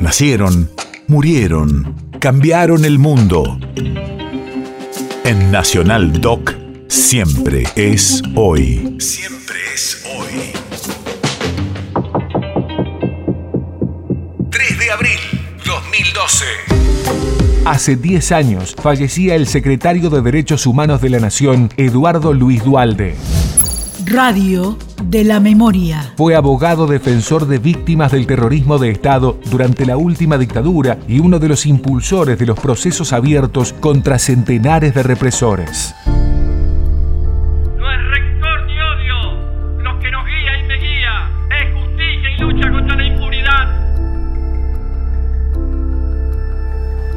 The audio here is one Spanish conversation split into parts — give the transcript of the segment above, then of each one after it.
Nacieron, murieron, cambiaron el mundo. En Nacional Doc, siempre es hoy. Siempre es hoy. 3 de abril 2012. Hace 10 años fallecía el secretario de Derechos Humanos de la Nación, Eduardo Luis Dualde. Radio de la Memoria. Fue abogado defensor de víctimas del terrorismo de Estado durante la última dictadura y uno de los impulsores de los procesos abiertos contra centenares de represores.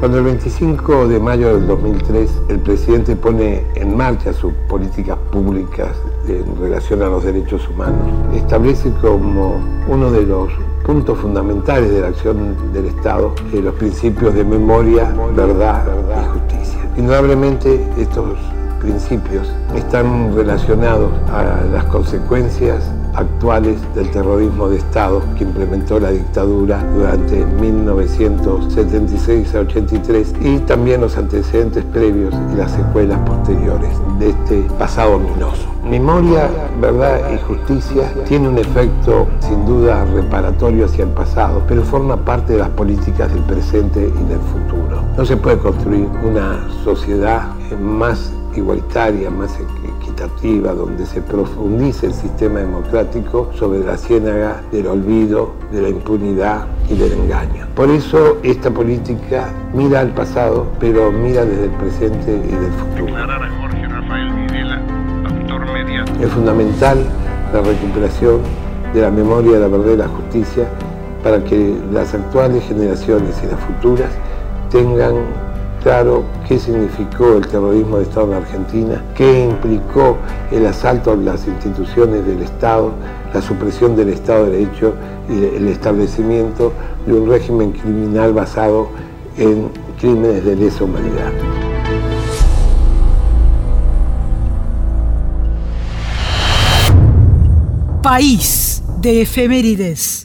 Cuando el 25 de mayo del 2003 el presidente pone en marcha sus políticas públicas en relación a los derechos humanos, establece como uno de los puntos fundamentales de la acción del Estado los principios de memoria, verdad, y justicia. Indudablemente estos principios están relacionados a las consecuencias actuales del terrorismo de Estado que implementó la dictadura durante 1976 a 83 y también los antecedentes previos y las secuelas posteriores de este pasado ominoso. Memoria, verdad y justicia tiene un efecto sin duda reparatorio hacia el pasado, pero forma parte de las políticas del presente y del futuro. No se puede construir una sociedad más igualitaria, más equitativa, donde se profundice el sistema democrático sobre la ciénaga del olvido, de la impunidad y del engaño. Por eso esta política mira al pasado, pero mira desde el presente y del futuro. Jorge Rafael Videla, autor mediático. Es fundamental la recuperación de la memoria, la verdad y la justicia para que las actuales generaciones y las futuras tengan claro qué significó el terrorismo de Estado en Argentina, qué implicó el asalto a las instituciones del Estado, la supresión del Estado de Derecho y el establecimiento de un régimen criminal basado en crímenes de lesa humanidad. País de efemérides.